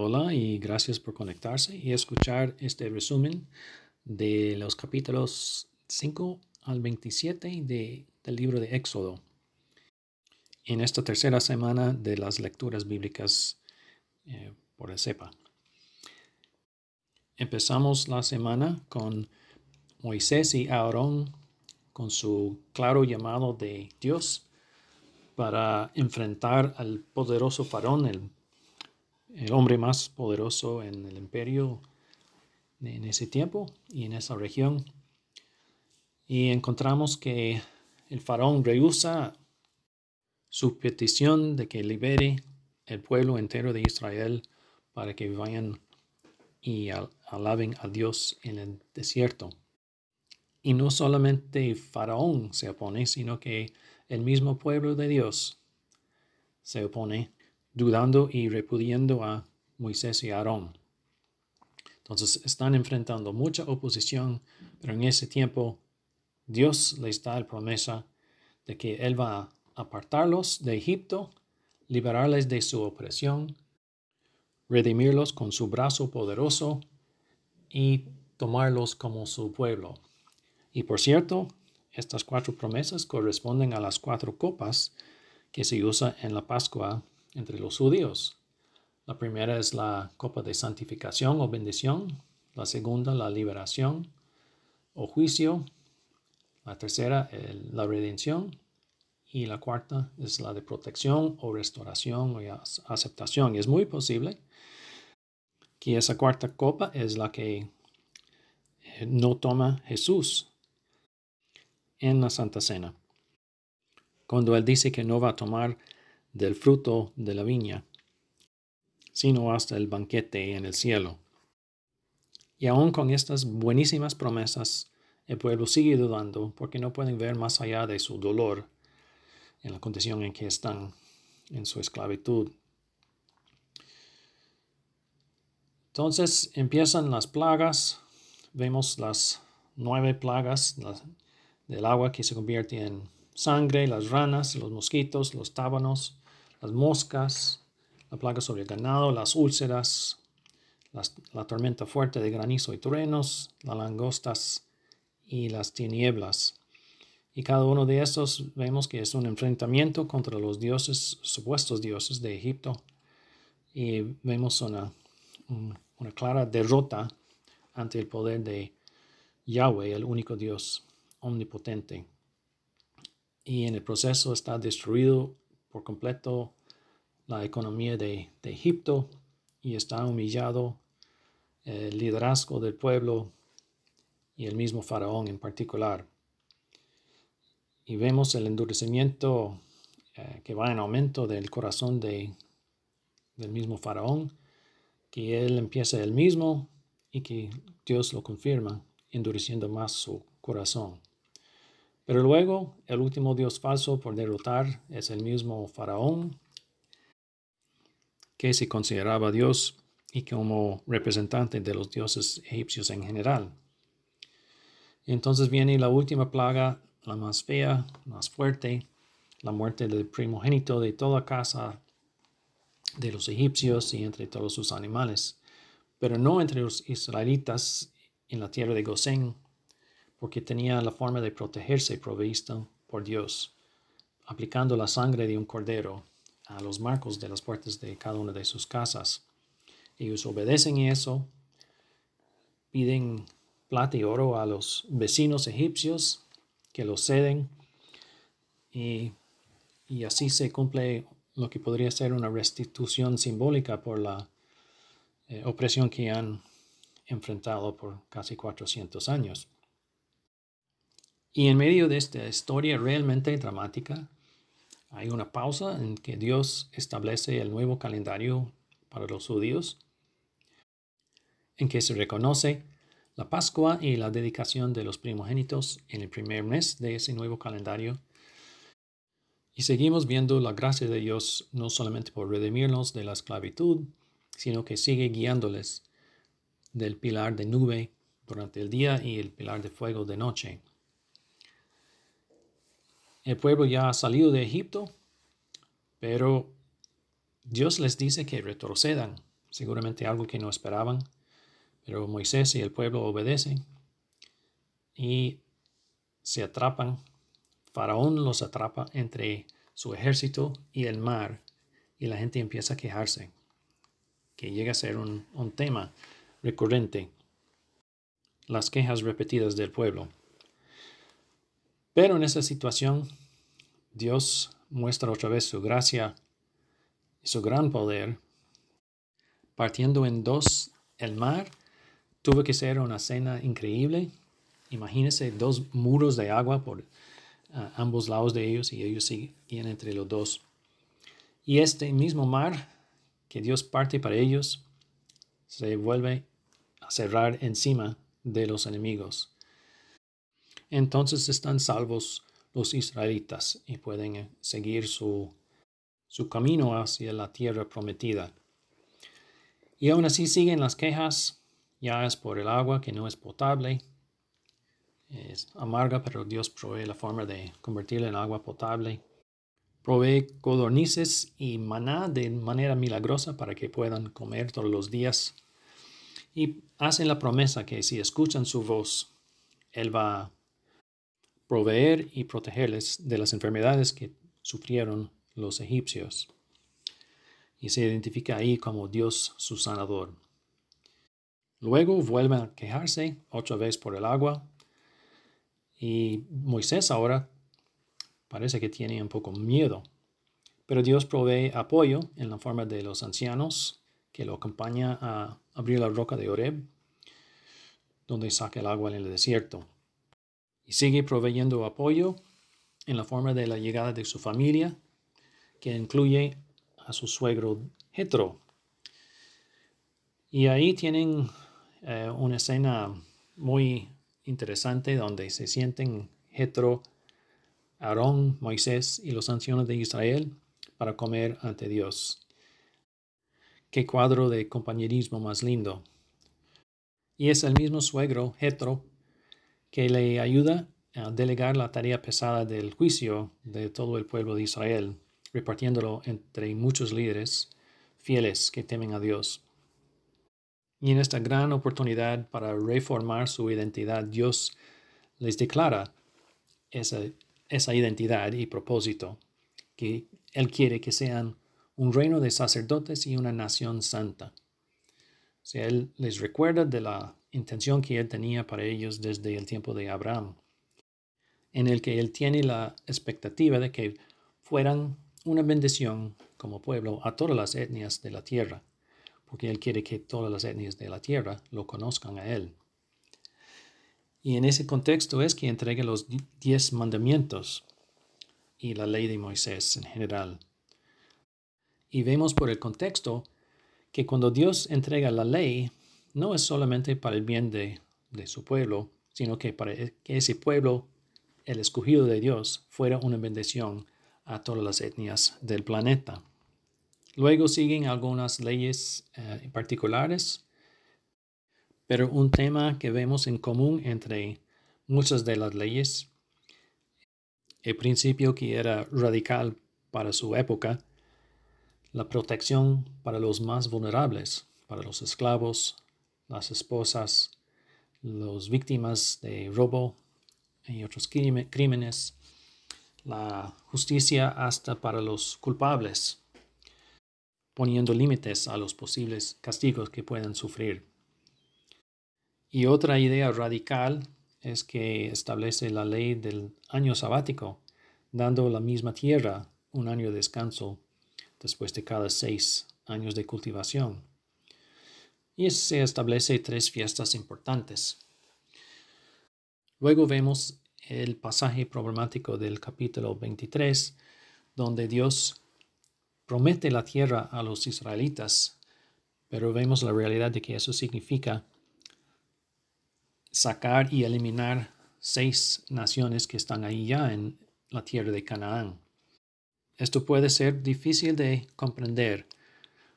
Hola y gracias por conectarse y escuchar este resumen de los capítulos 5 al 27 de, del libro de Éxodo. En esta tercera semana de las lecturas bíblicas eh, por el CEPA. Empezamos la semana con Moisés y Aarón con su claro llamado de Dios para enfrentar al poderoso faraón, el el hombre más poderoso en el imperio en ese tiempo y en esa región. Y encontramos que el faraón rehúsa su petición de que libere el pueblo entero de Israel para que vayan y alaben a Dios en el desierto. Y no solamente Faraón se opone, sino que el mismo pueblo de Dios se opone dudando y repudiando a Moisés y Aarón. Entonces están enfrentando mucha oposición, pero en ese tiempo Dios les da la promesa de que Él va a apartarlos de Egipto, liberarles de su opresión, redimirlos con su brazo poderoso y tomarlos como su pueblo. Y por cierto, estas cuatro promesas corresponden a las cuatro copas que se usa en la Pascua entre los judíos. La primera es la copa de santificación o bendición, la segunda la liberación o juicio, la tercera la redención y la cuarta es la de protección o restauración o aceptación. Y es muy posible que esa cuarta copa es la que eh, no toma Jesús en la Santa Cena. Cuando Él dice que no va a tomar del fruto de la viña, sino hasta el banquete en el cielo. Y aún con estas buenísimas promesas, el pueblo sigue dudando porque no pueden ver más allá de su dolor en la condición en que están en su esclavitud. Entonces empiezan las plagas, vemos las nueve plagas del agua que se convierte en sangre, las ranas, los mosquitos, los tábanos, las moscas, la plaga sobre el ganado, las úlceras, la tormenta fuerte de granizo y truenos, las langostas y las tinieblas. Y cada uno de estos vemos que es un enfrentamiento contra los dioses, supuestos dioses de Egipto. Y vemos una, una clara derrota ante el poder de Yahweh, el único Dios omnipotente. Y en el proceso está destruido completo la economía de, Egipto y está humillado el liderazgo del pueblo y el mismo faraón en particular. Y vemos el endurecimiento eh, que va en aumento del corazón de, del mismo faraón, que él empieza el mismo y que Dios lo confirma, endureciendo más su corazón. Pero luego el último Dios falso por derrotar es el mismo faraón, que se consideraba Dios y como representante de los dioses egipcios en general. Entonces viene la última plaga, la más fea, más fuerte, la muerte del primogénito de toda casa de los egipcios y entre todos sus animales, pero no entre los israelitas en la tierra de Gosén, porque tenía la forma de protegerse provisto por Dios, aplicando la sangre de un cordero a los marcos de las puertas de cada una de sus casas. Ellos obedecen eso, piden plata y oro a los vecinos egipcios que los ceden y, y así se cumple lo que podría ser una restitución simbólica por la eh, opresión que han enfrentado por casi 400 años. Y en medio de esta historia realmente dramática, hay una pausa en que Dios establece el nuevo calendario para los judíos, en que se reconoce la Pascua y la dedicación de los primogénitos en el primer mes de ese nuevo calendario. Y seguimos viendo la gracia de Dios no solamente por redimirnos de la esclavitud, sino que sigue guiándoles del pilar de nube durante el día y el pilar de fuego de noche. El pueblo ya ha salido de Egipto, pero Dios les dice que retrocedan seguramente algo que no esperaban, pero Moisés y el pueblo obedecen y se atrapan. Faraón los atrapa entre su ejército y el mar y la gente empieza a quejarse, que llega a ser un, un tema recurrente, las quejas repetidas del pueblo. Pero en esa situación, Dios muestra otra vez su gracia y su gran poder. Partiendo en dos el mar, tuvo que ser una cena increíble. Imagínense dos muros de agua por ah, ambos lados de ellos y ellos siguen entre los dos. Y este mismo mar que Dios parte para ellos se vuelve a cerrar encima de los enemigos. Entonces están salvos los israelitas y pueden eh, seguir su, su camino hacia la tierra prometida. Y aún así siguen las quejas, ya es por el agua que no es potable, es amarga, pero Dios provee la forma de convertirla en agua potable. Provee codornices y maná de manera milagrosa para que puedan comer todos los días. Y hacen la promesa que si escuchan su voz, Él va proveer y protegerles de las enfermedades que sufrieron los egipcios. Y se identifica ahí como Dios su sanador. Luego vuelven a quejarse otra vez por el agua. Y Moisés ahora parece que tiene un poco miedo. Pero Dios provee apoyo en la forma de los ancianos que lo acompaña a abrir la roca de Oreb, donde saca el agua en el desierto y sigue proveyendo apoyo en la forma de la llegada de su familia, que incluye a su suegro Jetro. Y ahí tienen eh, una escena muy interesante donde se sienten Jetro, Aarón, Moisés y los ancianos de Israel para comer ante Dios. Qué cuadro de compañerismo más lindo. Y es el mismo suegro, Jetro, que le ayuda a delegar la tarea pesada del juicio de todo el pueblo de Israel, repartiéndolo entre muchos líderes fieles que temen a Dios. Y en esta gran oportunidad para reformar su identidad, Dios les declara esa, esa identidad y propósito, que Él quiere que sean un reino de sacerdotes y una nación santa. O Él les recuerda de la intención que Él tenía para ellos desde el tiempo de Abraham, en el que Él tiene la expectativa de que fueran una bendición como pueblo a todas las etnias de la tierra, porque Él quiere que todas las etnias de la tierra lo conozcan a Él. Y en ese contexto es que entrega los diez mandamientos y la ley de Moisés en general. Y vemos por el contexto que cuando Dios entrega la ley, no es solamente para el bien de, su pueblo, sino que para que ese pueblo, el escogido de Dios, fuera una bendición a todas las etnias del planeta. Luego siguen algunas leyes eh, particulares, pero un tema que vemos en común entre muchas de las leyes, el principio que era radical para su época, la protección para los más vulnerables, para los esclavos, las esposas, las víctimas de robo y otros crímenes, la justicia hasta para los culpables, poniendo límites a los posibles castigos que puedan sufrir. Y otra idea radical es que establece la ley del año sabático, dando la misma tierra un año de descanso después de cada seis años de cultivación y se establece tres fiestas importantes. Luego vemos el pasaje problemático del capítulo 23, donde Dios promete la tierra a los israelitas, pero vemos la realidad de que eso significa sacar y eliminar seis naciones que están ahí ya en la tierra de Canaán. Esto puede ser difícil de comprender,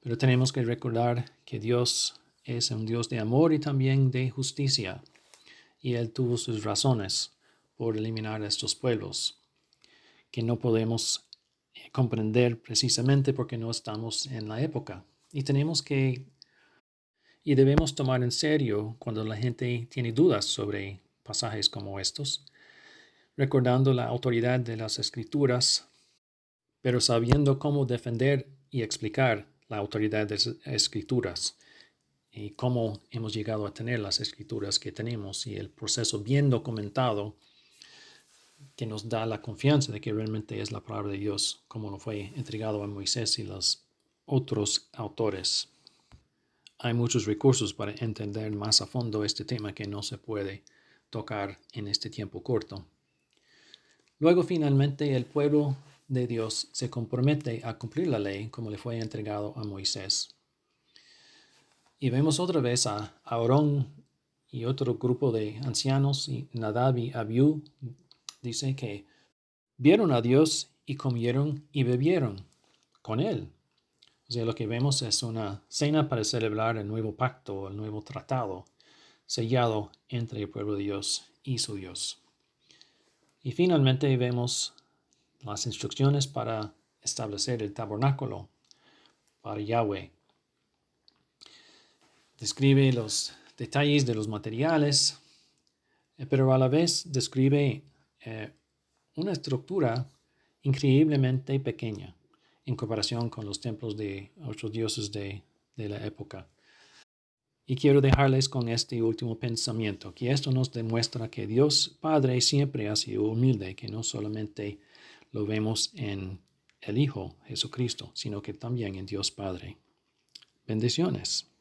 pero tenemos que recordar que Dios es un Dios de amor y también de justicia, y Él tuvo sus razones por eliminar a estos pueblos, que no podemos eh, comprender precisamente porque no estamos en la época. Y tenemos que y debemos tomar en serio cuando la gente tiene dudas sobre pasajes como estos, recordando la autoridad de las escrituras, pero sabiendo cómo defender y explicar la autoridad de las escrituras y cómo hemos llegado a tener las escrituras que tenemos y el proceso bien documentado que nos da la confianza de que realmente es la palabra de Dios, como lo fue entregado a Moisés y los otros autores. Hay muchos recursos para entender más a fondo este tema que no se puede tocar en este tiempo corto. Luego finalmente el pueblo de Dios se compromete a cumplir la ley como le fue entregado a Moisés. Y vemos otra vez a Aarón y otro grupo de ancianos, y Nadab y Abiú, dice que vieron a Dios y comieron y bebieron con él. O sea, lo que vemos es una cena para celebrar el nuevo pacto, el nuevo tratado sellado entre el pueblo de Dios y su Dios. Y finalmente vemos las instrucciones para establecer el tabernáculo para Yahweh. Describe los detalles de los materiales, eh, pero a la vez describe eh, una estructura increíblemente pequeña en comparación con los templos de otros dioses de, de la época. Y quiero dejarles con este último pensamiento, que esto nos demuestra que Dios Padre siempre ha sido humilde, que no solamente lo vemos en el Hijo Jesucristo, sino que también en Dios Padre. Bendiciones.